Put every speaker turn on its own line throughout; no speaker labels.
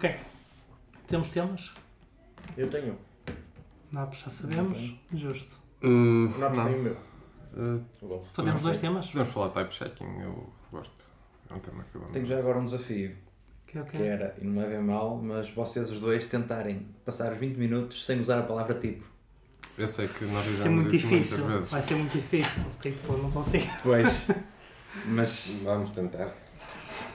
Ok. Temos temas?
Eu tenho.
Napos já sabemos. Justo.
O Naps
não.
tem o meu.
Uh.
Só temos dois temas?
podemos falar de type checking, eu gosto. É um tema que eu amo.
Tenho já agora um desafio,
Que é o
que era, e não me levem mal, mas vocês os dois tentarem passar os 20 minutos sem usar a palavra tipo.
Eu sei que nós
Vai ser
fizemos
muito
isso
difícil.
muitas vezes.
Vai ser muito difícil. Tipo, não consigo.
Pois. mas
Vamos tentar.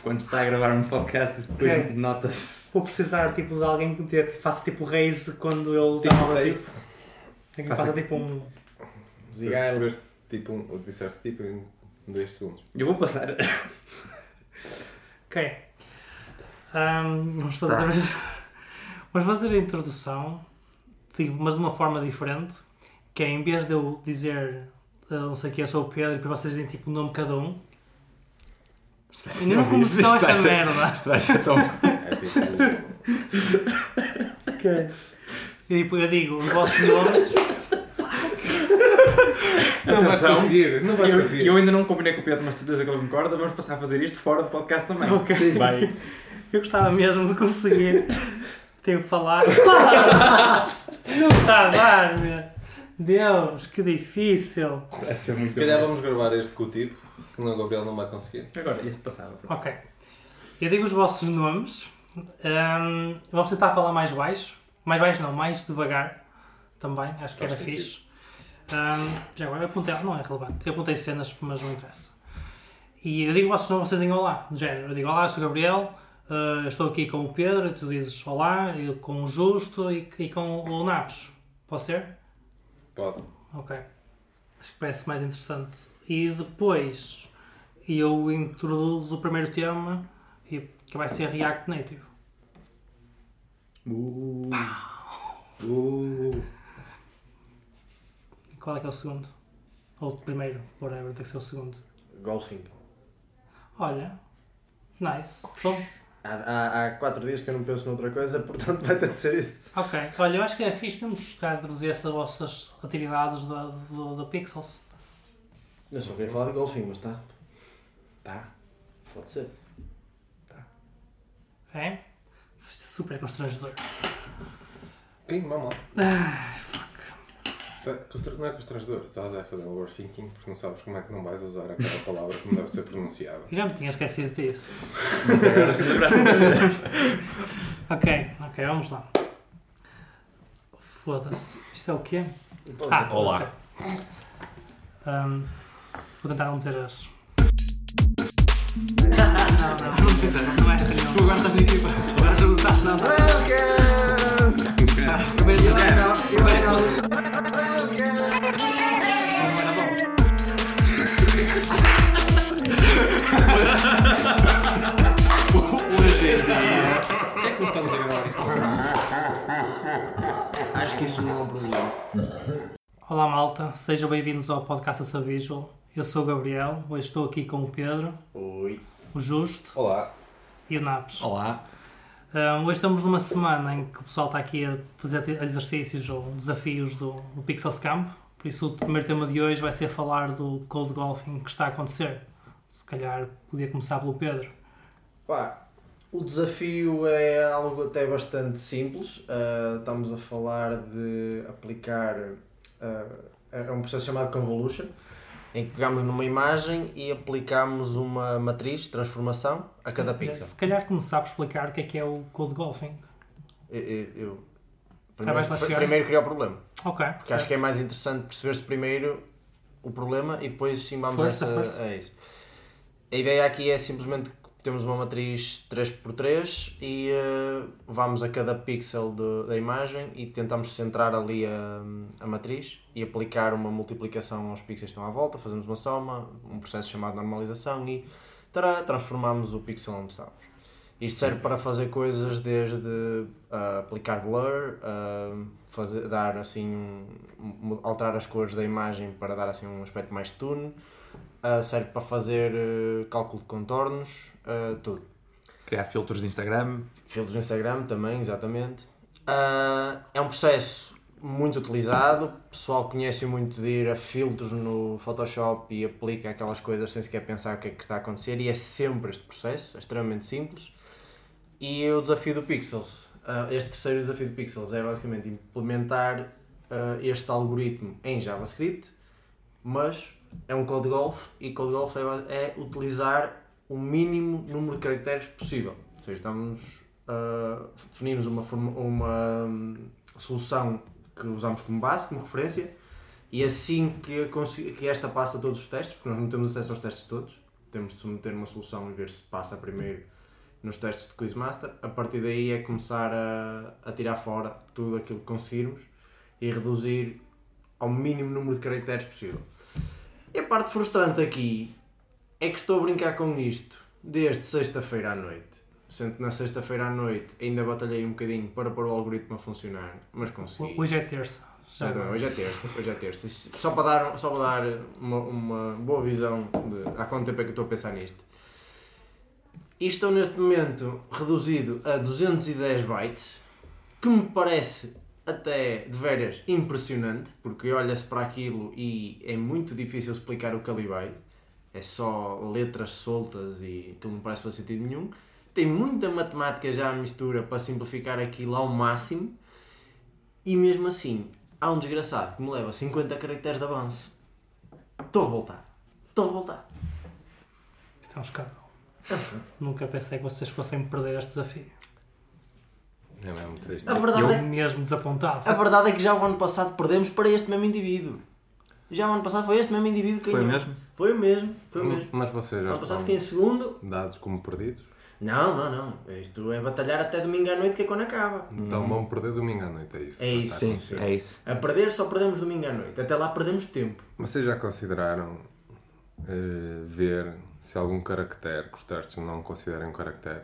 quando se está a gravar um podcast, isso depois
Ok.
nota-se.
Vou precisar tipo, de alguém que faça tipo raise quando eu usar
Tipo
a palavra
raise?
tipo. Tem que
Faça-
tipo um.
Se
Diga a ela.
percebeste tipo, um, disseste tipo em 2 segundos.
Eu vou passar.
Ok. Ahm, vamos fazer vez. Vamos fazer a introdução, tipo, mas de uma forma diferente. Que é em vez de eu dizer ah, não sei o que, eu sou o Pedro, e depois vocês dizem tipo o nome de cada um. Ainda não começou esta merda.
Isto vai ser tão.
Ok. E tipo, eu digo os vossos nomes.
Não vais
Atenção.
conseguir, não vais
Eu,
conseguir.
eu ainda não combinei com o Pedro, mas de certeza que ele concorda. Vamos passar a fazer isto fora do podcast também.
Ok.
Vai.
Eu gostava mesmo de conseguir. Tenho que falar. Não está a dar, meu. Deus, que difícil.
Vai ser muito
Se calhar
bom.
vamos gravar este com o tipo, senão o Gabriel não vai conseguir.
Agora, este passava. pronto.
Ok. Eu digo os vossos nomes. Ahm, vamos tentar falar mais baixo. Mais baixo não, mais devagar. Também, acho que
Faz
era
sentido.
fixe. Ahm, já agora, eu apontei, não é relevante. Eu apontei cenas, mas não interessa. E eu digo vossos nomes, vocês dizem olá. De género, eu digo olá, eu sou o Gabriel. ah, estou aqui com o Pedro. E tu dizes olá, eu com o Justo e, e com o Napos. Pode ser?
Pode.
Ok. Acho que parece mais interessante. E depois eu introduzo o primeiro tema que vai ser React Native.
Uh. Uh.
Qual é que é o segundo? Ou o primeiro, whatever, tem que ser o segundo.
Golfing.
Olha, nice. Bom,
Há, há, há quatro dias que eu não penso noutra coisa, portanto vai ter de ser isso.
ok. Olha, eu acho que é fixe podemos cá introduzir essas vossas atividades da, do, da Pixels.
Eu só queria falar de golfing, mas tá. Tá. Pode ser.
Isto é super constrangedor.
Sim, vamos lá.
Ah, fuck.
Tá, Não é constrangedor, estás a fazer um overthinking porque não sabes como é que não vais usar aquela palavra como deve ser pronunciada.
Eu já me tinha esquecido disso.
Mas agora acho que lembraste.
Ok, ok, vamos lá. Foda-se. Isto é o quê? Ah.
Olá.
Ahm, vou tentar não dizer as. Não, não, não precisa, não é. Tu agora estás na equipa. Agora já não estás nada. Ah, primeiro dia, primeiro dia. Não era bom.
Hoje em dia. Porquê é que não estamos a gravar isto?
Acho que isso não é um problema.
Olá malta, sejam bem-vindos ao podcast Assa Visual. Eu sou o Gabriel, hoje estou aqui com o Pedro,
Oi.
O Justo
Olá.
e o Napos.
Olá.
Um, hoje estamos numa semana em que o pessoal está aqui a fazer exercícios ou desafios do, do Pixels Camp. Por isso, o primeiro tema de hoje vai ser falar do cold golfing que está a acontecer. Se calhar podia começar pelo Pedro.
Pá, o desafio é algo até bastante simples. Ah, estamos a falar de aplicar. ah, é um processo chamado Convolution, em que pegamos numa imagem e aplicamos uma matriz de transformação a cada pixel.
Se calhar começar por explicar o que é que é o cold golfing.
Eu, eu- eu- primeiro, primeiro criar o problema.
Ok.
Porque acho que é mais interessante perceber-se primeiro o problema e depois sim vamos
Força,
a, essa,
força.
a isso. A ideia aqui é simplesmente temos uma matriz 3x3 e eh, vamos a cada pixel de- da imagem e tentamos centrar ali a, a matriz e aplicar uma multiplicação aos pixels que estão à volta, fazemos uma soma, um processo chamado normalização e tará, transformamos o pixel onde estamos. Isto serve para fazer coisas desde ah, aplicar blur, ah, fazer, dar assim um- alterar as cores da imagem para dar assim um aspecto mais tune, ah, serve para fazer eh, cálculo de contornos, ah, tudo.
Criar filtros de Instagram.
Filtros no Instagram também, exatamente. É um processo muito utilizado, o pessoal conhece muito de ir a filtros no Photoshop e aplica aquelas coisas sem sequer pensar o que é que está a acontecer e é sempre este processo, é extremamente simples. E o desafio do Pixels, este terceiro desafio do Pixels é basicamente implementar este algoritmo em JavaScript, mas é um code golf e code golf é, é utilizar o mínimo número de caracteres possível. Ou seja, estamos a definirmos uma, uma hum, solução que usamos como base, como referência, e assim que, que esta passa todos os testes, porque nós não temos acesso aos testes todos, temos de submeter uma solução e ver se passa primeiro nos testes de Quizmaster. A partir daí é começar a, a tirar fora tudo aquilo que conseguirmos e reduzir ao mínimo número de caracteres possível. E a parte frustrante aqui é que estou a brincar com isto desde sexta-feira à noite. Sendo que na sexta-feira à noite ainda batalhei um bocadinho para pôr o algoritmo a funcionar, mas consegui.
Hoje é terça. Já
Não, hoje é terça, hoje é terça. Só para dar, só para dar uma, uma boa visão de há quanto tempo é que estou a pensar nisto. E estou neste momento reduzido a 210 bytes, que me parece até de veras impressionante, porque olha-se para aquilo e é muito difícil explicar o que ali vai. É só letras soltas e aquilo não parece fazer sentido nenhum. Tem muita matemática já à mistura para simplificar aquilo ao máximo. E mesmo assim, há um desgraçado que me leva 50 caracteres de avanço. Estou revoltado. Estou revoltado.
Isto é um escândalo. Nunca pensei que vocês fossem perder este desafio.
É mesmo triste.
A verdade,
Eu
é,
mesmo desapontado.
a verdade é que já o ano passado perdemos para este mesmo indivíduo. Já o ano passado foi este mesmo indivíduo que
Foi
ganhou.
mesmo?
Foi o mesmo. Foi o mesmo.
Mas vocês
O
já
ano passado
estão
fiquei em segundo.
dados como perdidos?
Não, não, não. Isto é batalhar até domingo à noite que é quando acaba.
Então vão perder domingo à noite, é isso?
É isso, sim,
acontecer.
É isso.
A perder só perdemos domingo à noite. Até lá perdemos tempo.
Vocês já consideraram eh, ver se algum caractere que os testes não considerem um caractere?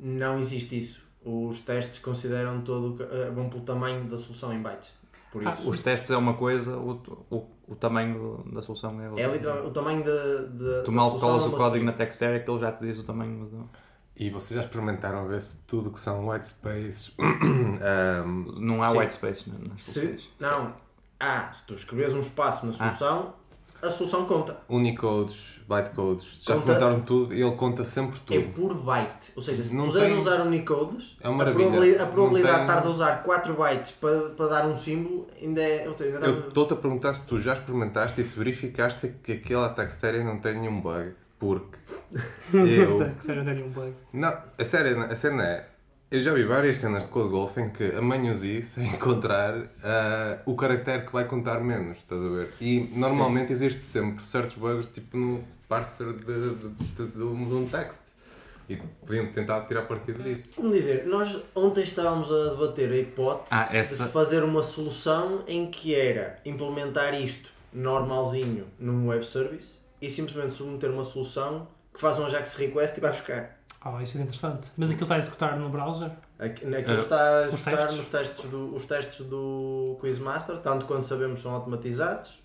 Não existe isso. Os testes consideram todo. o eh, vão pelo tamanho da solução em bytes. Por
Ah,
isso.
Os testes é uma coisa, o, o, o tamanho da solução é outra.
É literalmente o tamanho de, de,
Tu
da
mal
solução
colas o código na. Textera que ele já te diz o tamanho do...
E vocês já experimentaram ver se tudo que são white spaces ehm,
Não há
Sim.
white space na- nas
Se,
soluções.
não. Ah, se tu escreves um espaço na solução, a solução conta.
Unicodes, bytecodes, já
Conta-
experimentaram tudo e ele conta sempre
É
tudo.
por byte. Ou seja, se
Não
puseres
tem-
a usar Unicodes,
É uma
a
maravilha.
a
Não
probabilidade
tem-
de estares a usar 4 bytes para, para dar um símbolo ainda é. Ou seja, ainda
Eu estou-te a perguntar se tu já experimentaste e se verificaste que aquela textéria não tem nenhum bug. Porque eu.
Que sério, dei um bug.
Não, a sério, a cena é. Eu já vi várias cenas de Code Golf em que a é encontrar ah, o caractere que vai contar menos, estás a ver? E normalmente existe sempre certos bugs tipo no parser de, de, de, de um de um text. E podiam tentar tirar partido disso.
Como dizer, nós ontem estávamos a debater a hipótese
Ah, essa-
de fazer uma solução em que era implementar isto normalzinho num web service e simplesmente submeter uma solução que faz um Ajax request e vai buscar.
Ah, isso é interessante. Mas aquilo está a executar no browser?
Aqui- Aquilo está a
os
executar
testes?
nos testes do, os testes do Quizmaster, tanto quanto sabemos são automatizados,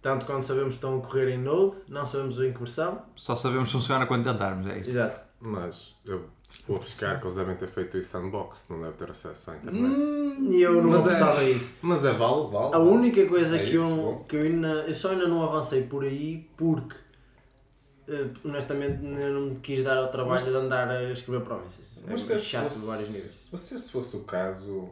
tanto quanto sabemos estão a correr em Node, não sabemos em que versão.
Só sabemos se funciona quando tentarmos, é isto.
Exato.
Mas eu vou arriscar que eles devem ter feito isso sandbox, não deve ter acesso à internet.
Hum, E eu não
Mas é-
gostava disso.
Mas é vale, vale.
A única coisa
É
que,
isso,
eu,
bom.
que eu, ainda, eu só ainda não avancei por aí porque honestamente ainda não me quis dar ao trabalho
Mas-
de andar a escrever promises. É
Mas
muito
se
chato
fosse-
de vários níveis.
Mas se esse fosse o caso,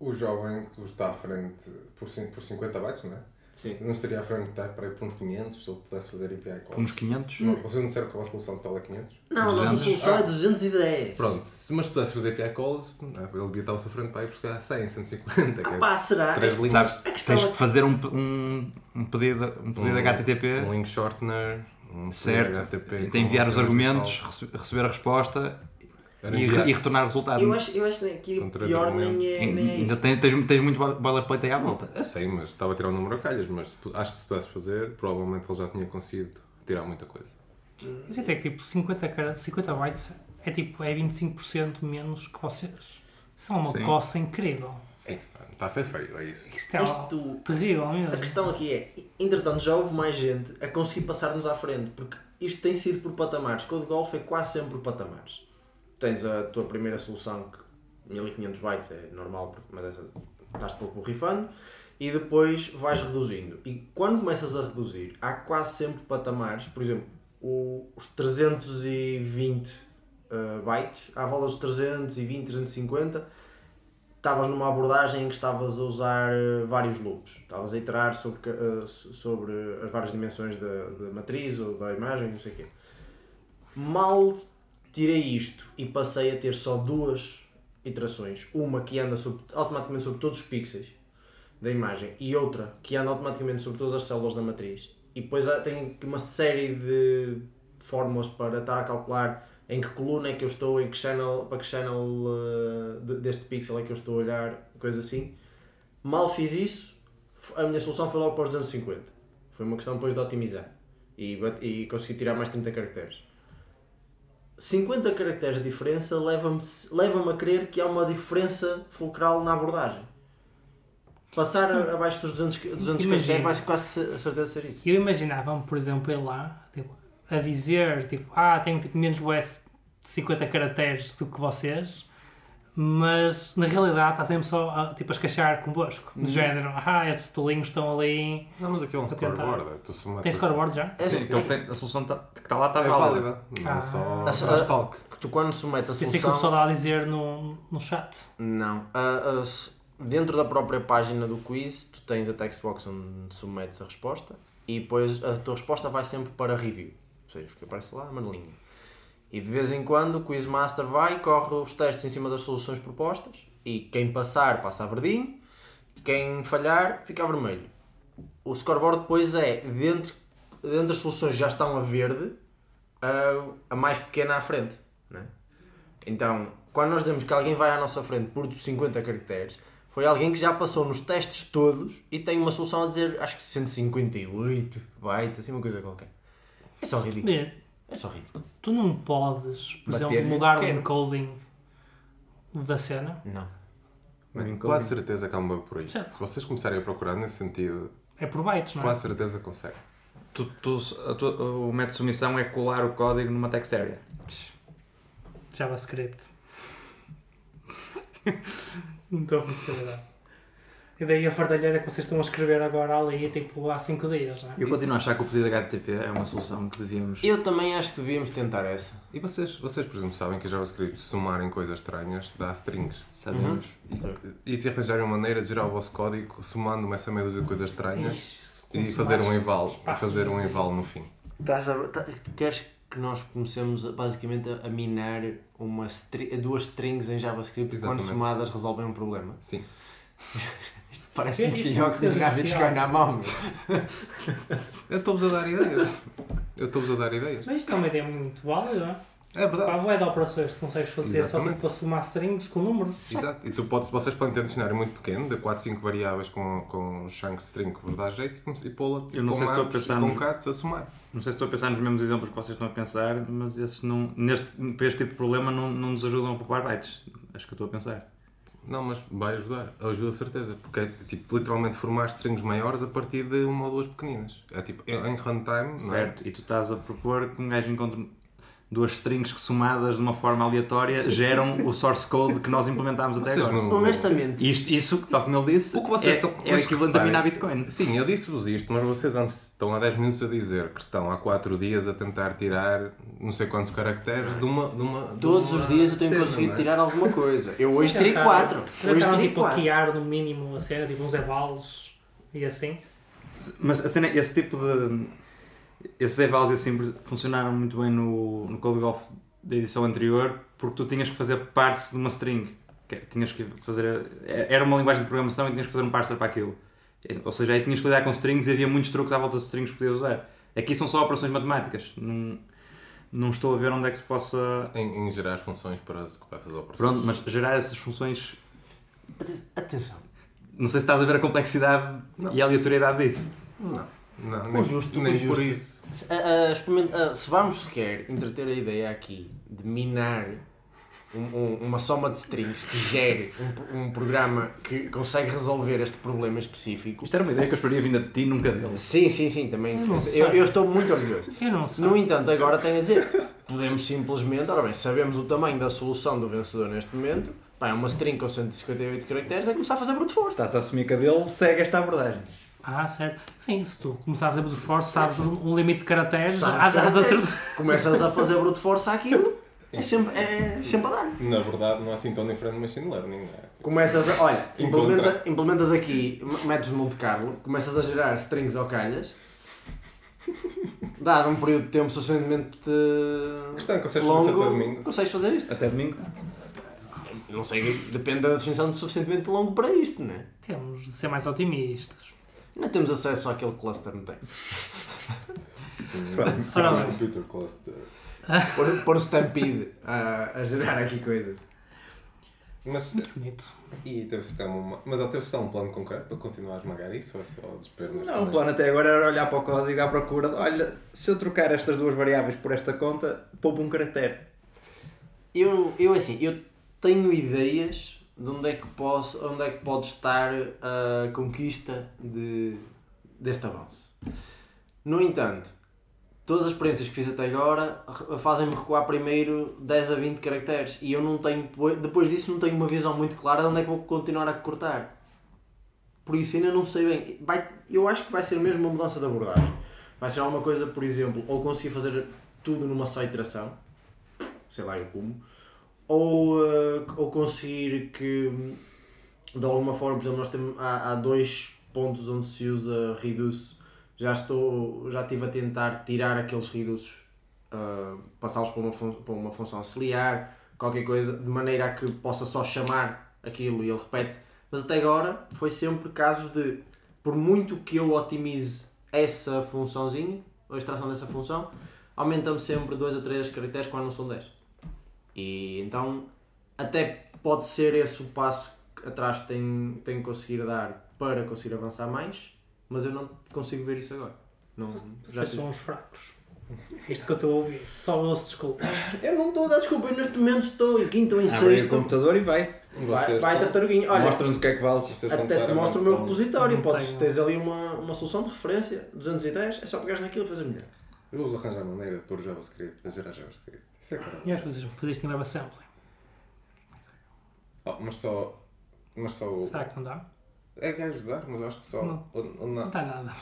o jovem que está à frente por, por 50 bytes, não é?
Sim.
Não estaria à frente está para ir por uns 500 se ele pudesse fazer API calls.
Uns 500?
Não, vocês não disseram que a vossa solução total é 500?
Não, a nossa
200.
solução
Ah.
é 210.
Pronto, se mas pudesse fazer API calls, ele devia estar à sua frente para ir buscar 100, 150, que
Ah,
é
pá, será?
três
É que-
linhas.
Sabes, tens
é-
que fazer um, um, um pedido, um pedido
Um-
HTTP,
um link shortener, um
certo,
HTTP,
e tem enviar os argumentos, rece- receber a resposta e,
enviar-
e retornar o resultado.
Eu acho, eu acho que
São três
pior
argumentos.
nem é, nem é
Ainda
isso.
tens, tens, tens muito boilerplate aí à volta.
Eu sei, mas estava a tirar o número a calhas, mas acho que se pudesse fazer, provavelmente ele já tinha conseguido tirar muita coisa.
Isso é que tipo 50, cara, 50 bytes é tipo é 25% menos que vocês. Isso é uma
Sim.
coça incrível.
Sim, está a ser feio, é isso.
Isto é
Isto,
terrível
a
mesmo.
questão aqui é, entretanto já houve mais gente a conseguir passar-nos à frente, porque isto tem sido por patamares. Code Golf é quase sempre por patamares. Tens a tua primeira solução que 1500 bytes é normal, porque- mas essa estás pouco borrifando, e depois vais reduzindo. E quando começas a reduzir, há quase sempre patamares, por exemplo, o- os 320 uh, bytes, à volta dos 320, 350, estavas numa abordagem em que estavas a usar uh, vários loops. Estavas a iterar sobre, uh, sobre as várias dimensões da, da matriz ou da imagem, não sei o quê. Mal tirei isto e passei a ter só duas iterações. Uma que anda sobre- automaticamente sobre todos os pixels da imagem e outra que anda automaticamente sobre todas as células da matriz. E depois há- tem uma série de fórmulas para estar a calcular em que coluna é que eu estou, em que channel, para que channel uh, de- deste pixel é que eu estou a olhar, coisa assim. Mal fiz isso, a minha solução foi logo para os 250. Foi uma questão depois de otimizar e, e consegui tirar mais 30 caracteres. 50 caracteres de diferença leva-me leva a crer que há uma diferença fulcral na abordagem. Passar abaixo dos 200, 200
Imagina.
caracteres, mais quase a certeza ser isso.
Eu imaginava-me, por exemplo, ele lá tipo, a dizer tipo, ah, tenho tipo, menos US de 50 caracteres do que vocês, mas na realidade está sempre só a, tipo, a escachar convosco.
Uhum.
Do género, ah, estes tolinhos estão ali.
Não, mas aquilo é um scoreboard. é, Tu
Tem
a-
scoreboard já?
É
Sim,
assim,
que ele tem, a solução tá- que está lá está
É
válida.
válida. Não
Ah.
é só
A-
crosstalk.
que tu quando submetes a
Pensei que o
solução...
pessoal estava a dizer no, no chat.
Não. A- a s- dentro da própria página do quiz, tu tens a textbox onde submetes a resposta e depois a tua resposta vai sempre para review. Seja, fica aparece lá a manelinha. E de vez em quando o Quizmaster vai, corre os testes em cima das soluções propostas e quem passar passa a verdinho, quem falhar fica a vermelho. O scoreboard depois é, dentro, dentro das soluções que já estão a verde, a, a mais pequena à frente. Né? Então, quando nós dizemos que alguém vai à nossa frente por 50 caracteres, foi alguém que já passou nos testes todos e tem uma solução a dizer, acho que 158 bytes, assim uma coisa qualquer. É só ridículo.
Bem,
É só ridículo.
tu não podes, por
Bater-lhe
exemplo, mudar o encoding da cena.
Não.
Bem, quase certeza que há um bug por aí.
Certo.
Se vocês começarem a procurar nesse sentido,
É por bytes, não é?
quase certeza que conseguem.
Tu, tu, a tua- o método de submissão é colar o código numa text area.
JavaScript. não estou a perceber. E daí a fardalheira que vocês estão a escrever agora ali, tipo, há 5 dias, não é?
Eu continuo a achar que o pedido HTTP é uma solução que devíamos.
Eu também acho que devíamos tentar essa.
E vocês, vocês, por exemplo, sabem que a JavaScript, somarem coisas estranhas, dá strings.
Sabemos.
E te arranjarem uma maneira de gerar o vosso código somando essa meia dúzia de coisas estranhas
Ixi,
e fazer um eval. E fazer um eval no fim.
Estás a- tá- queres que nós comecemos basicamente a, minar uma stri- duas strings em JavaScript que quando
Exatamente.
somadas resolvem um problema?
Sim.
Parece
é
os gráficos
essencial.
que na mão. meu.
Eu estou-vos a dar ideias. Eu estou-vos a dar ideias.
Mas isto é uma ideia muito válida, não é?
É verdade.
bué de operações que consegues fazer só
Exatamente.
tipo para somar strings com números.
Exato. E tu podes, vocês podem ter um dicionário muito pequeno, de 4, 5 variáveis com, com chunk string que vos dá jeito e e pô-la
Eu não
com
sei se estou a
maps
pensar
e com
nos-
cats a somar.
Não sei se estou a pensar nos mesmos exemplos que vocês estão a pensar, mas esses não, neste, para este tipo de problema não, não nos ajudam a poupar bytes. Acho que eu estou a pensar.
Não, mas vai ajudar. Ajuda certeza. Porque é tipo literalmente formar strings maiores a partir de uma ou duas pequeninas. É tipo em runtime, é?
Certo? E tu estás a propor que um gajo encontre duas strings que somadas de uma forma aleatória geram o source code que nós implementámos até
Vocês
agora.
não-
Honestamente,
Isto, isso, tal como ele disse,
O que vocês
é,
estão-
é equivalente a minar Bitcoin.
Sim, eu disse-vos isto, mas vocês antes estão há 10 minutos a dizer que estão há 4 dias a tentar tirar não sei quantos caracteres de uma. De uma de
todos
uma
os dias eu tenho
cena,
conseguido
é?
tirar alguma coisa. Eu hoje tirei
tentaram-
4.
já
Hoje
tentaram,
tirei
tipo,
4.
hackear no mínimo a cena, tipo uns evals e assim.
Mas a cena, esse tipo de. Esses evals e assim funcionaram muito bem no, no Code Golf da edição anterior porque tu tinhas que fazer parse de uma string. Que é, Tinhas que fazer. Era uma linguagem de programação e tinhas que fazer um parser para aquilo. Ou seja, aí tinhas que lidar com strings e havia muitos truques à volta de strings que podias usar. Aqui são só operações matemáticas. Não, não estou a ver onde é que se possa.
Em, em gerar as funções para executar essas operações.
Pronto, mas gerar essas funções.
Atenção.
Não sei se estás a ver a complexidade e a aleatoriedade disso.
Não, não
O
nem,
justo,
nem
o justo.
por isso.
Se, a- a se vamos sequer entreter a ideia aqui de minar um- um- uma soma de strings que gere um, um programa que consegue resolver este problema específico.
Isto era uma ideia que eu esperaria vinda de ti, nunca dele.
Sim, sim, sim, também.
Eu.
Eu, eu estou muito orgulhoso.
Eu não sei.
No entanto, agora tenho a dizer, podemos simplesmente, ora bem, sabemos o tamanho da solução do vencedor neste momento, pá, é uma string com 158 caracteres, é começar a fazer brute force.
Estás a assumir que a dele segue esta abordagem.
Ah, certo. Sim, se tu começar a fazer brute force, sabes um um limite de caracteres,
Sabes
há, há de
caracteres.
acertar.
Começas a fazer brute force àquilo É sempre, é sempre a dar.
Na verdade, não é assim tão diferente do machine learning, não é?
Começas a, olha,
Encontra.
implementa, implementas aqui métodos de Monte Carlo, começas a gerar strings ou calhas, dado um período de tempo suficientemente
questão é consegues fazer
longo,
até domingo.
consegues fazer isto.
Até domingo.
Não sei, depende da definição de suficientemente longo para isto, não é?
Temos de ser mais otimistas.
Não temos acesso àquele cluster no Texas.
Ora bem.
Computer cluster.
Pôr, pôr o Stampede a, a gerar aqui coisas.
Mas,
Muito bonito.
e teve sistema uma... Mas teve só um plano concreto para continuar a esmagar isso ou é só desespero
Não, o plano até agora era olhar para o código à procura de, olha, se eu trocar estas duas variáveis por esta conta, poupo um caractere.
Eu, eu assim, eu tenho ideias de onde é que posso, onde é que pode estar a conquista de, deste avanço. No entanto, todas as experiências que fiz até agora fazem-me recuar primeiro 10 a 20 caracteres e eu não tenho, depois disso não tenho uma visão muito clara de onde é que vou continuar a cortar. Por isso ainda não sei bem. Vai, eu acho que vai ser mesmo uma mudança de abordagem. Vai ser alguma coisa, por exemplo, ou conseguir fazer tudo numa só iteração, sei lá eu como, ou, eh, ou conseguir que de alguma forma, por exemplo, nós temos, há, há dois pontos onde se usa reduce. Já estou, já estive a tentar tirar aqueles reduces, ah, passá-los para uma, para uma função auxiliar, qualquer coisa, de maneira a que possa só chamar aquilo e ele repete. Mas até agora foi sempre casos de, por muito que eu otimize essa funçãozinha, a extração dessa função, aumenta-me sempre 2 a 3 caracteres quando não são 10. E então, até pode ser esse o passo que atrás tem, tem que conseguir dar para conseguir avançar mais, mas eu não consigo ver isso agora. Não, já
Vocês são uns fracos. Isto que eu estou a ouvir. Só ouço desculpa.
Eu não estou a dar desculpa, eu neste momento estou em quinto ou em
Abre aí o
sexto.
computador e vai.
Vai,
Vocês
vai
estão-
tartaruguinho. Olha,
Mostra-nos o que é que vales.
vocês
até te mostro o meu repositório.
Não
Podes,
tenho.
tens ali uma, uma solução de referência, 210, é só pegares naquilo e fazer melhor.
Eu uso arranjar maneira de pôr JavaScript, de gerar JavaScript. Isso é caro.
E às vezes fazer isto em WebAssembly.
Oh, mas só. Mas só. o-
Será que não dá?
É que ajudar, mas acho que só.
Não. Não
não.
está nada.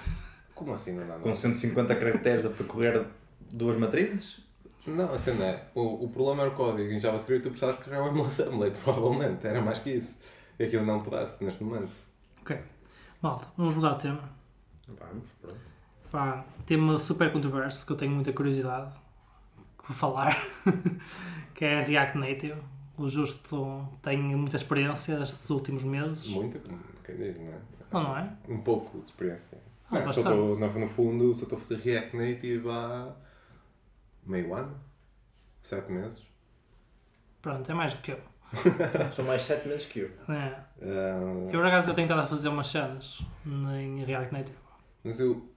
Como assim não dá nada?
Com 150 caracteres a percorrer duas matrizes?
Não, a cena é. O, o problema era o código. Em JavaScript tu precisavas carregar o assembly, provavelmente. Era mais que isso. E aquilo não pedaço neste momento.
Ok. Malta, vamos mudar de tema.
Vamos, pronto.
Pá, tema super controverso que eu tenho muita curiosidade de falar. que é React Native. O Justo tem muita experiência estes últimos meses.
Muito, quem diz, não é?
Não, não é?
Um pouco de experiência.
Ah,
não, só estou, no, no fundo, só estou a fazer React Native há meio ano, sete meses.
Pronto, é mais do que eu.
São mais 7 meses que eu.
É.
Ah,
Eu, por acaso, eu tenho estado a fazer umas cenas em React Native.
Mas eu,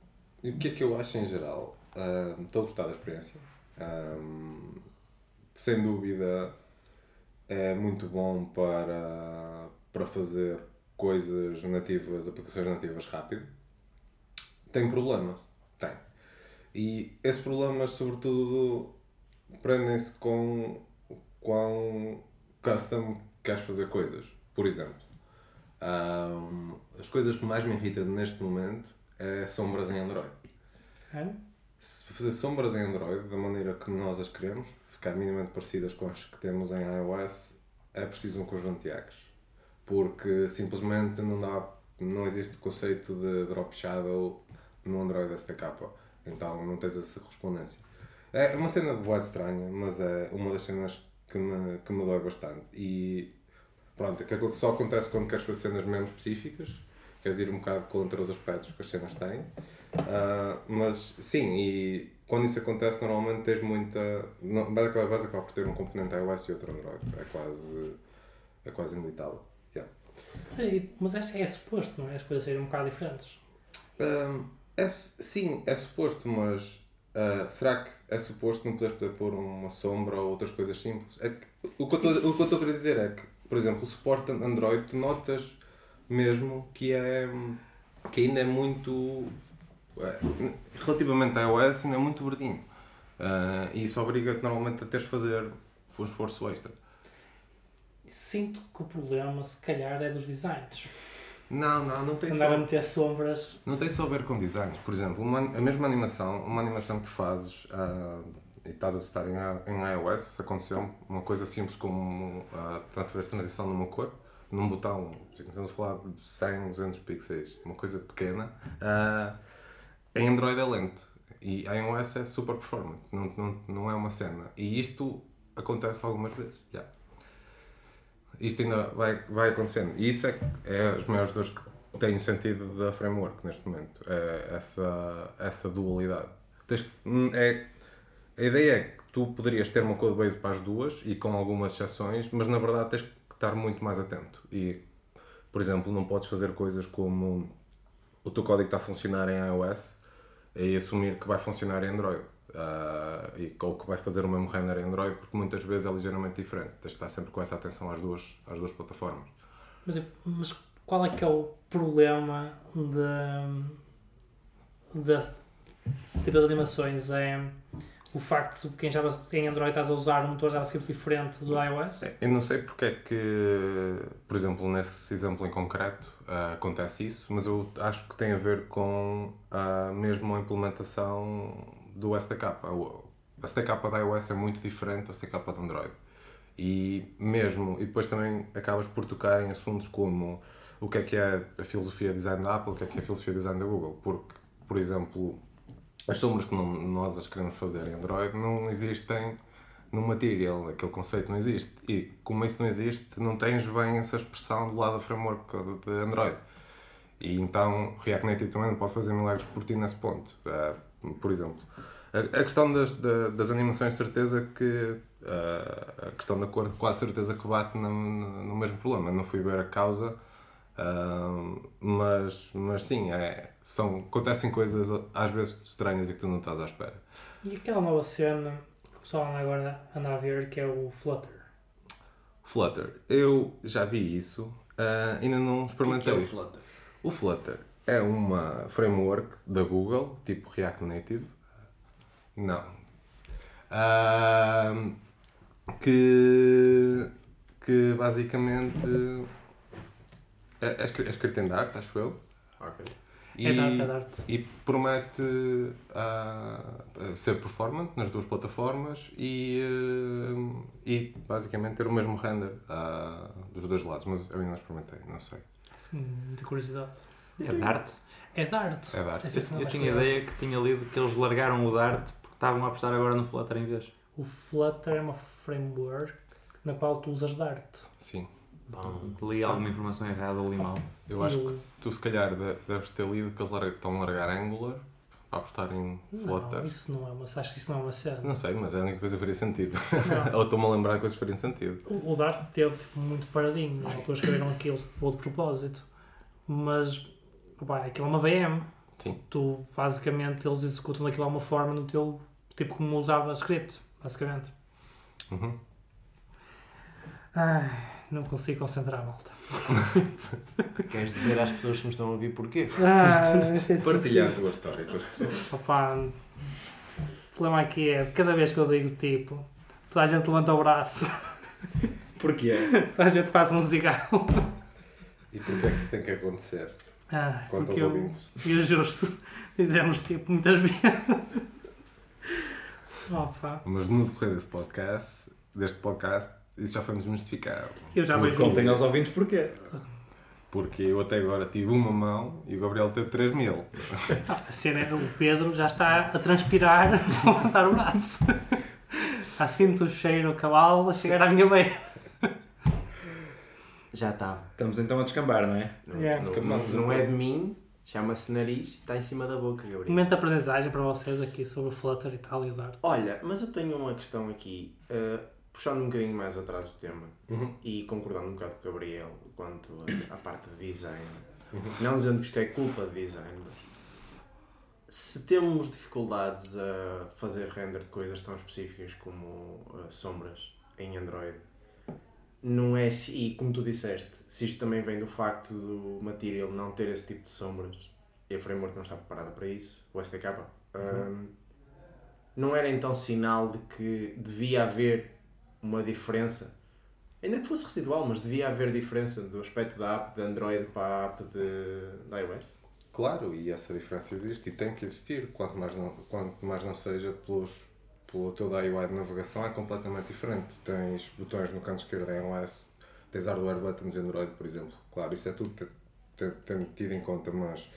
e o que é que eu acho em geral? Ah, Estou a gostar da experiência. Ah, sem dúvida é muito bom para, para fazer coisas nativas, aplicações nativas rápido. Tem problema? Tem. E esses problemas, sobretudo, prendem-se com quão custom queres fazer coisas. Por exemplo, ah, as coisas que mais me irritam neste momento é sombras em Android.
É?
Se fazer sombras em Android da maneira que nós as queremos, ficar minimamente parecidas com as que temos em iOS, é preciso um conjunto de hacks. Porque simplesmente não dá, não existe o conceito de drop shadow no Android SDK. Então não tens essa correspondência. É uma cena boa estranha, mas é uma das cenas que me, que me dói bastante. E pronto, é que só acontece quando queres fazer cenas mesmo específicas, queres ir um bocado contra os aspectos que as cenas têm. Ah, mas sim, e quando isso acontece, normalmente tens muita. Não, vais acabar vais acabar por ter um componente iOS e outro Android. É quase. É quase inevitável. Yeah.
Mas é, é suposto, não é? As coisas serem um bocado diferentes.
Ahm, é, sim, é suposto, mas ah, será que é suposto não poderes poder pôr uma sombra ou outras coisas simples? É que, o, que eu estou- o que eu estou a querer dizer é que, por exemplo, o suporte Android, tu notas mesmo que é que ainda é muito é, relativamente a iOS ainda é muito verdinho. Ah, e isso obriga-te normalmente a teres de fazer um esforço extra.
Sinto que o problema, se calhar, é dos designs.
Não, não, não tem
Andar a
só.
meter sombras.
Não tem só a ver com designs. Por exemplo, uma, a mesma animação, uma animação que tu fazes, ah, e estás a testar em, em iOS, se aconteceu uma coisa simples como uh, fazer transição numa cor, num botão, estamos a falar de 100, 200 pixels, uma coisa pequena, uh, em Android é lento e em iOS é super performant, não, não, não é uma cena. E isto acontece algumas vezes, já. Isto ainda vai, vai acontecendo. E isso é, é as maiores dores que têm sentido da framework neste momento. É essa, essa dualidade. Hum, é, a ideia é que tu poderias ter uma codebase para as duas e com algumas exceções, mas na verdade tens que estar muito mais atento. E, por exemplo, não podes fazer coisas como o teu código está a funcionar em iOS e assumir que vai funcionar em Android. Ah, e, ou que vai fazer o mesmo render em Android, porque muitas vezes é ligeiramente diferente. Tens de estar sempre com essa atenção às duas, às duas plataformas.
Mas, mas qual é que é o problema de, de tipo de animações? É o facto de quem já em Android estás a usar um motor JavaScript diferente do iOS?
Eu não sei porque é que, por exemplo, nesse exemplo em concreto ah, acontece isso, mas eu acho que tem a ver com a mesma implementação do SDK. O SDK da iOS é muito diferente do SDK da Android. E mesmo, e depois também acabas por tocar em assuntos como o que é que é a filosofia de design da Apple, o que é que é a filosofia de design da Google. Porque, por exemplo, as sombras que não- nós as queremos fazer em Android não existem no Material, aquele conceito não existe. E como isso não existe, não tens bem essa expressão do lado da framework de Android. E então React Native também não pode fazer milagres por ti nesse ponto. Ah, por exemplo, a, a questão das, da- das animações, certeza que ah, a questão da cor, quase certeza que bate no, no mesmo problema. Não fui ver a causa, mas, mas sim, é, são, acontecem coisas às vezes estranhas e que tu não estás à espera.
E aquela nova cena que o pessoal agora anda a ver que é o Flutter.
Flutter, eu já vi isso, ah, ainda não
O que é
experimentei.
o Flutter?
O Flutter é uma framework da Google, tipo React Native. Não. Ahm, que, que basicamente é, é é em Dart, acho eu.
Ok.
E,
É Dart, é Dart.
e promete ah, ser performant nas duas plataformas e, ah, e basicamente ter o mesmo render ah, dos dois lados. Mas eu ainda não experimentei, não sei.
Tenho Muita curiosidade.
É Dart.
É Dart.
É Dart.
É
Eu
mais
tinha ideia que tinha lido que eles largaram o Dart porque estavam a apostar agora no Flutter em vez.
O Flutter é uma framework na qual tu usas Dart.
Sim.
Bom,
Li alguma informação errada ou li mal.
Eu acho que tu se calhar de- deves ter lido que eles estão a largar Angular para apostar em Flutter.
Não, isso não é uma. Acho que isso não é uma cena.
Não sei, mas é a única coisa que faria sentido.
Não.
Ou estou-me a lembrar de coisas que fariam sentido.
O o Dart teve muito paradinho. Na altura escreveram aquilo ou de propósito. Mas, opá, aquilo é uma VM.
Sim.
Tu, basicamente, eles executam daquilo uma forma no teu. Tipo como usava script, basicamente.
Uhum.
Ai, não consigo concentrar, malta.
Queres dizer às pessoas que nos estão a ouvir porquê?
Ah, não sei se
Partilhar a tua história com as pessoas.
Opá, o problema aqui é, cada vez que eu digo tipo, toda a gente levanta o braço,
Porquê?
toda a gente faz um cigarro.
E porquê é que isso tem que acontecer?
Ah,
Quanto aos
eu,
ouvintes?
e o justo, dizemos tipo muitas vezes. Opa,
Mas no decorrer desse podcast, deste podcast, isso já foi desmistificado.
eu já vejo.
Contem aos ouvintes porquê.
Porque eu até agora tive uma mão e o Gabriel teve 3 mil.
A cena é, o Pedro já está a transpirar a levantar o braço. Já sinto o cheiro a cavalo a chegar à minha beira.
Já estava.
Estamos então a descambar, não é?
Não,
Yeah.
não, não
um
é
pouco.
de mim, chama-se nariz, está em cima da boca, Gabriel.
Momento de aprendizagem para vocês aqui sobre o Flutter e tal e o Dart.
Olha, mas eu tenho uma questão aqui, eh, puxando um bocadinho mais atrás do tema
Uhum.
e concordando um bocado com o Gabriel quanto à parte de design. Não dizendo que isto é culpa de design, mas se temos dificuldades a fazer render de coisas tão específicas como eh, sombras em Android, não é se, e como tu disseste, se isto também vem do facto do Material não ter esse tipo de sombras e a framework não está preparada para isso, o SDK, hum, não era então sinal de que devia haver uma diferença, ainda que fosse residual, mas devia haver diferença do aspecto da app de Android para a app de, de iOS?
Claro, e essa diferença existe e tem que existir, quanto mais não, quanto mais não seja pelos pela toda a UI de navegação é completamente diferente. Tens botões no canto esquerdo em iOS, tens hardware buttons em Android, por exemplo. Claro, isso é tudo te- te- te- tido em conta, mas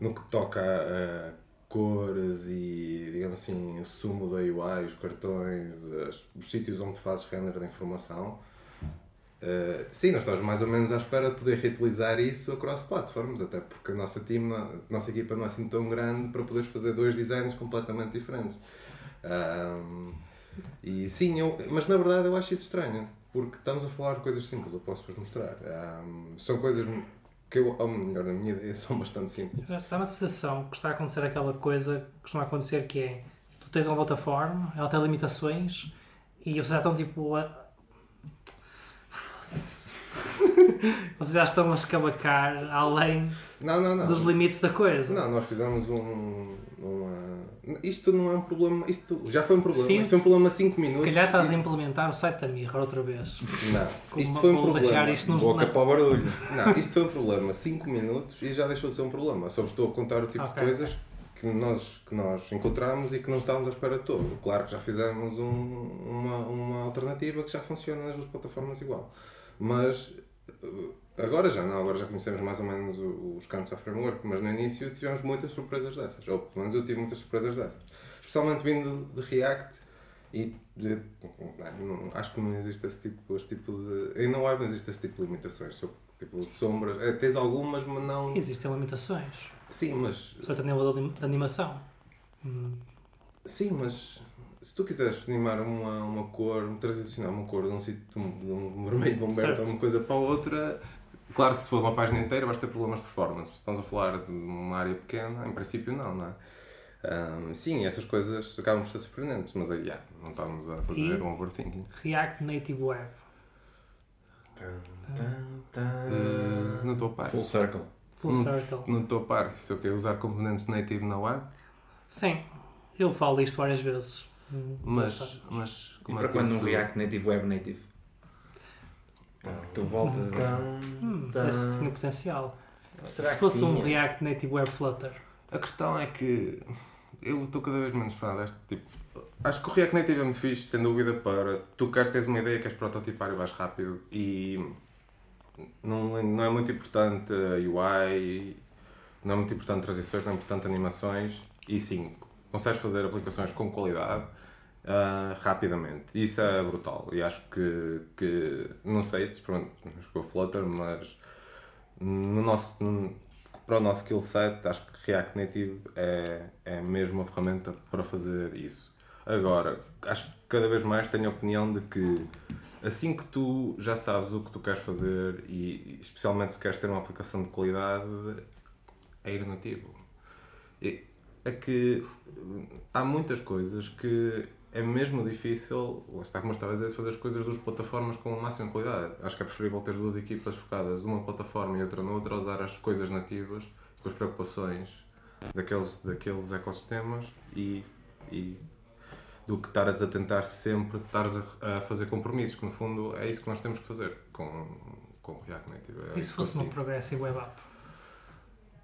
no que toca a cores e, digamos assim, o sumo da UI, os cartões, as- os sítios onde fazes render da informação, Uh, sim, nós estamos mais ou menos à espera de poder reutilizar isso across platforms, até porque a nossa, team, a nossa equipa não é assim tão grande para poderes fazer dois designs completamente diferentes. Um, e sim, eu, mas na verdade eu acho isso estranho, porque estamos a falar de coisas simples, eu posso-vos mostrar. Um, são coisas que eu, ou melhor, na minha ideia, são bastante simples.
Dá uma sensação que está a acontecer aquela coisa que costuma acontecer que é tu tens uma plataforma, ela tem limitações e vocês já estão tipo a. Foda-se. Vocês já estão a escabacar além
Não, não, não.
dos limites da coisa.
Não, nós fizemos um. Uma... Isto não é um problema. Isto já foi um problema.
Sim.
Isto foi um problema de 5
Se
minutos.
calhar estás a implementar o site da Mirror outra vez.
Não,
Como
isto foi um problema.
isto no-
Boca para o barulho.
Não, isto foi um problema 5 minutos e já deixou de ser um problema. Só estou a contar o tipo
Ok,
de coisas que nós, que nós encontramos e que não estávamos à espera de todo. Claro que já fizemos um- uma, uma alternativa que já funciona nas duas plataformas igual. Mas agora já não, agora já conhecemos mais ou menos os cantos à framework, mas no início tivemos muitas surpresas dessas. Ou pelo menos eu tive muitas surpresas dessas. Especialmente vindo de React e de- não- acho que não existe esse tipo, esse tipo de. Em web não existe esse tipo de limitações. Só, tipo de sombras. É, tens algumas, mas não.
Existem limitações.
Sim, mas.
Só a nível de animação. Hum,
Sim, mas. Se tu quiseres animar uma, uma cor, transicionar uma cor de um sítio de um, de um vermelho um
Certo.
ou uma coisa para outra, claro que se for uma página inteira vais ter problemas de performance. Se estamos a falar de uma área pequena, em princípio não, não é? Ahm, sim, essas coisas acabam por ser surpreendentes, mas aí, yeah, não estamos a fazer
E?
um overthinking.
React Native Web.
Uh, não estou a par.
Full circle.
Full. Circle.
Não estou a par. Se eu quero usar componentes native na web,
Sim, eu falo disto várias vezes. Hum,
mas. mas
E
como
para
é que
quando um
isso-
React Native Web Native? Tu voltas a...
Hum, esse tinha potencial.
Será
Se
que
fosse um? React Native Web Flutter.
A questão é que eu estou cada vez menos fã deste tipo. Acho que o React Native é muito fixe, sem dúvida, para tu queres teres uma ideia, queres prototipar e vais rápido e não, não é muito importante a UI, não é muito importante transições, não é importante animações e sim, consegues fazer aplicações com qualidade ah, rapidamente. Isso é brutal e acho que, que não sei, pronto, a Flutter, mas no nosso, no- para o nosso skill set, acho que React Native é, é mesmo uma ferramenta para fazer isso. Agora, acho que cada vez mais tenho a opinião de que assim que tu já sabes o que tu queres fazer e especialmente se queres ter uma aplicação de qualidade, é ir nativo. É que hum, há muitas coisas que é mesmo difícil, lá está como estava a dizer, fazer as coisas das plataformas com a máxima qualidade. Acho que é preferível ter duas equipas focadas, uma plataforma e outra noutra, a usar as coisas nativas, com as preocupações daqueles, daqueles ecossistemas e, e do que estares a tentar sempre estares a, a fazer compromissos, que no fundo é isso que nós temos que fazer com, com o React Native. É
E
isso
se fosse uma. Progressive Web App?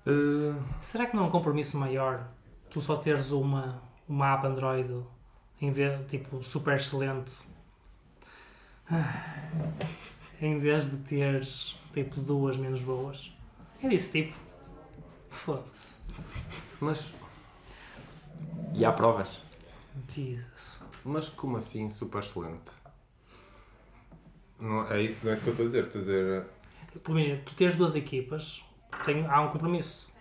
Uh,
Será que não é um compromisso maior tu só teres uma, uma app Android em vez, tipo, super excelente em vez de teres tipo duas menos boas? É desse tipo. Foda-se.
mas,
E há provas.
Jesus.
mas como assim super excelente? Não, é, isso, não é isso que eu estou a dizer. Estou a dizer
Primeiro, tu tens duas equipas, tem, há um compromisso.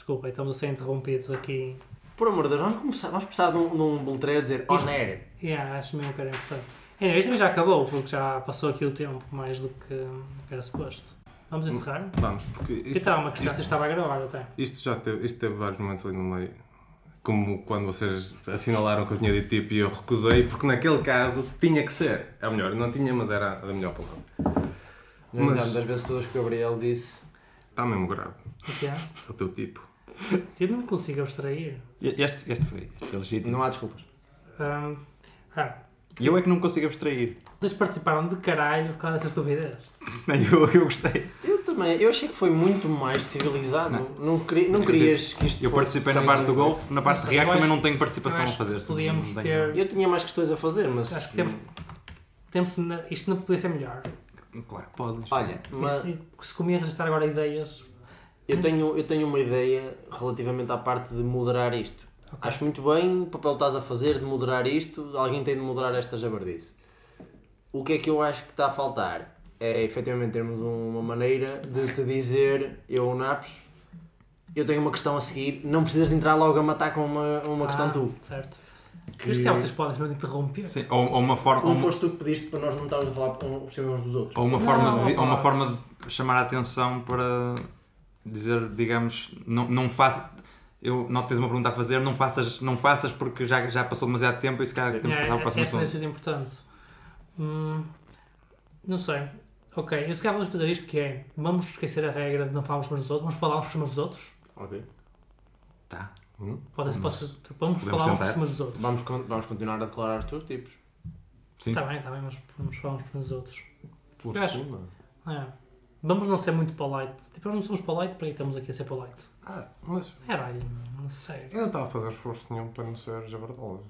Desculpa, estamos a ser interrompidos aqui.
Por amor de Deus, vamos, começar, vamos precisar de um, de um letreiro a dizer on air.
Yeah, acho mesmo que era importante. Anyway, isto também já acabou, porque já passou aqui o tempo mais do que, do que era suposto. Vamos encerrar?
Vamos, porque isto,
Então, uma questão
isto,
estava a gravar até.
isto já teve, isto teve vários momentos ali no meio. Como quando vocês assinalaram que eu tinha dito tipo e eu recusei, porque naquele caso tinha que ser. É o melhor, não tinha, mas era a melhor palavra. Mas-
entanto, das vezes todas que o Gabriel disse.
Está mesmo grave.
O que? É
o teu tipo.
Se eu não me consigo abstrair.
Este, este foi, este foi legítimo.
Não há desculpas.
hum, ah,
E eu é que não me consigo abstrair.
vocês participaram de caralho por causa dessa estupidez.
Eu, eu gostei.
Eu também. Eu achei que foi muito mais civilizado. Não, queria, não querias que isto
Eu
fosse
participei na parte do golfe, na parte de React
acho-
também não tenho participação a fazer.
podíamos
não
ter-
Eu tinha mais questões a fazer, mas.
Acho que temos. temos na- isto não podia ser melhor.
Claro podes.
Olha, mas
Isto- se comiam registrar agora ideias.
Eu tenho, eu tenho uma ideia relativamente à parte de moderar isto.
Ok.
Acho muito bem o papel que estás a fazer de moderar isto. Alguém tem de moderar esta jabardice. O que é que eu acho que está a faltar? É efetivamente termos uma maneira de te dizer, eu, Naps, eu tenho uma questão a seguir, não precisas de entrar logo a matar com uma, uma questão
Ah,
tu.
Certo.
Que-
é, vocês podem simplesmente interromper.
Sim, ou, ou uma forma.
Não
ou uma-
foste tu que pediste para nós não estarmos a falar por cima uns dos outros.
Ou uma,
Não,
forma de,
opa.
ou uma forma de chamar a atenção para dizer, digamos, não, não faça. Eu não tens uma pergunta a fazer, não faças, não faças porque já, já passou demasiado tempo e se calhar temos que
É,
passar para o próximo
essa
assunto.
ser importante. Hum, não sei. Ok, e se calhar vamos fazer isto que é, vamos esquecer a regra de não falarmos uns dos outros, vamos falar uns por cima dos outros.
Ok.
Tá.
Pode,
Vamos.
pode, vamos
Podemos
falar uns por dos outros.
Vamos, vamos continuar a declarar os teus tipos.
Sim.
Está bem, está bem, mas vamos falar uns por dos outros.
Por
Eu acho-
cima.
É. Vamos não ser muito polite. Tipo, nós não somos polite, para que estamos aqui a ser polite?
Ah, mas
Caralho, não sei.
eu não estava a fazer esforço nenhum para não ser jabardolas.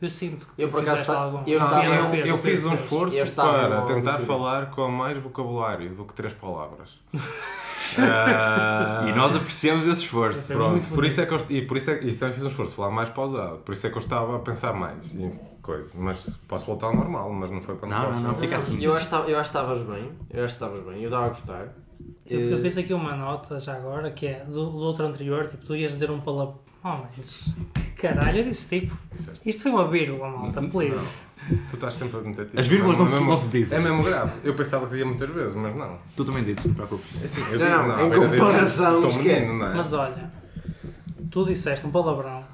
Eu sinto que
Eu, por acaso, esta-
algum.
eu estava-
eu,
fez,
eu
Pedro
fiz um esforço
Eu
para
no-
tentar
no-
falar com mais vocabulário do que três palavras. Ah,
E nós apreciamos esse esforço.
Foi
Pronto,
muito
por isso é que eu, e por isso é que e também fiz um esforço falar mais pausado, por isso é que eu estava a pensar mais em coisas, mas posso voltar ao normal, mas não foi para
Não, não, não, fica assim.
Eu acho que estava- eu acho que estavas bem. Eu acho que estavas bem. Eu estava a gostar.
Eu, eu
Eh,
fiz aqui uma nota já agora que é do, do outro anterior, tipo, tu ias dizer um palavrão. Oh, mas. Caralho, eu disse tipo. Isto foi uma vírgula, malta, please.
Tu estás sempre a meter tipo,
As vírgulas
é
não se-
mesmo-
não se dizem.
É mesmo grave. Eu pensava que dizia muitas vezes, mas não.
Tu também dizes, não te preocupes.
É Assim, eu
Não,
digo,
em
beira dele,
comparação,
Sou
esquece.
menino, não é?
Mas olha, tu disseste um palavrão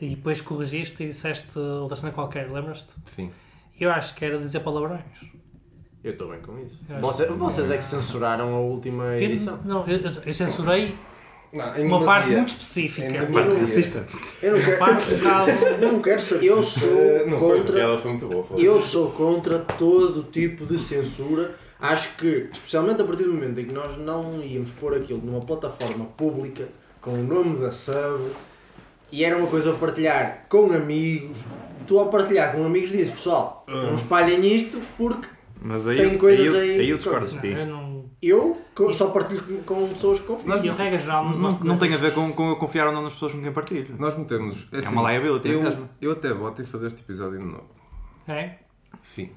e depois corrigiste e disseste outra cena qualquer, lembras-te?
Sim.
Eu acho que era dizer palavrões.
Eu estou bem com isso. Você-
que-
vocês é que censuraram a última
Eu,
edição.
não, eu, eu- eu censurei
Não, em
uma parte muito específica.
Em
Uma
demasia.
Assista.
Eu não
parte um bocado.
eu não quero saber. Eu sou
Eh, Não foi,
contra.
ela foi muito boa. foi.
Eu sou contra todo tipo de censura. Acho que, especialmente a partir do momento em que nós não íamos pôr aquilo numa plataforma pública com o nome da sub e era uma coisa a partilhar com amigos, tu ao partilhar com amigos dizes pessoal, não espalhem isto porque
Mas aí,
Tem coisas
aí, eu-
aí-
aí eu discordo de ti.
eu
eu só partilho com, pessoas que confio.
E a regra geral não,
Não, não tem a ver com, com eu confiar ou não nas pessoas com quem partilho.
Nós metemos.
É
assim,
uma liability
eu,
mesmo.
eu até voto em fazer este episódio de novo.
É?
Sim.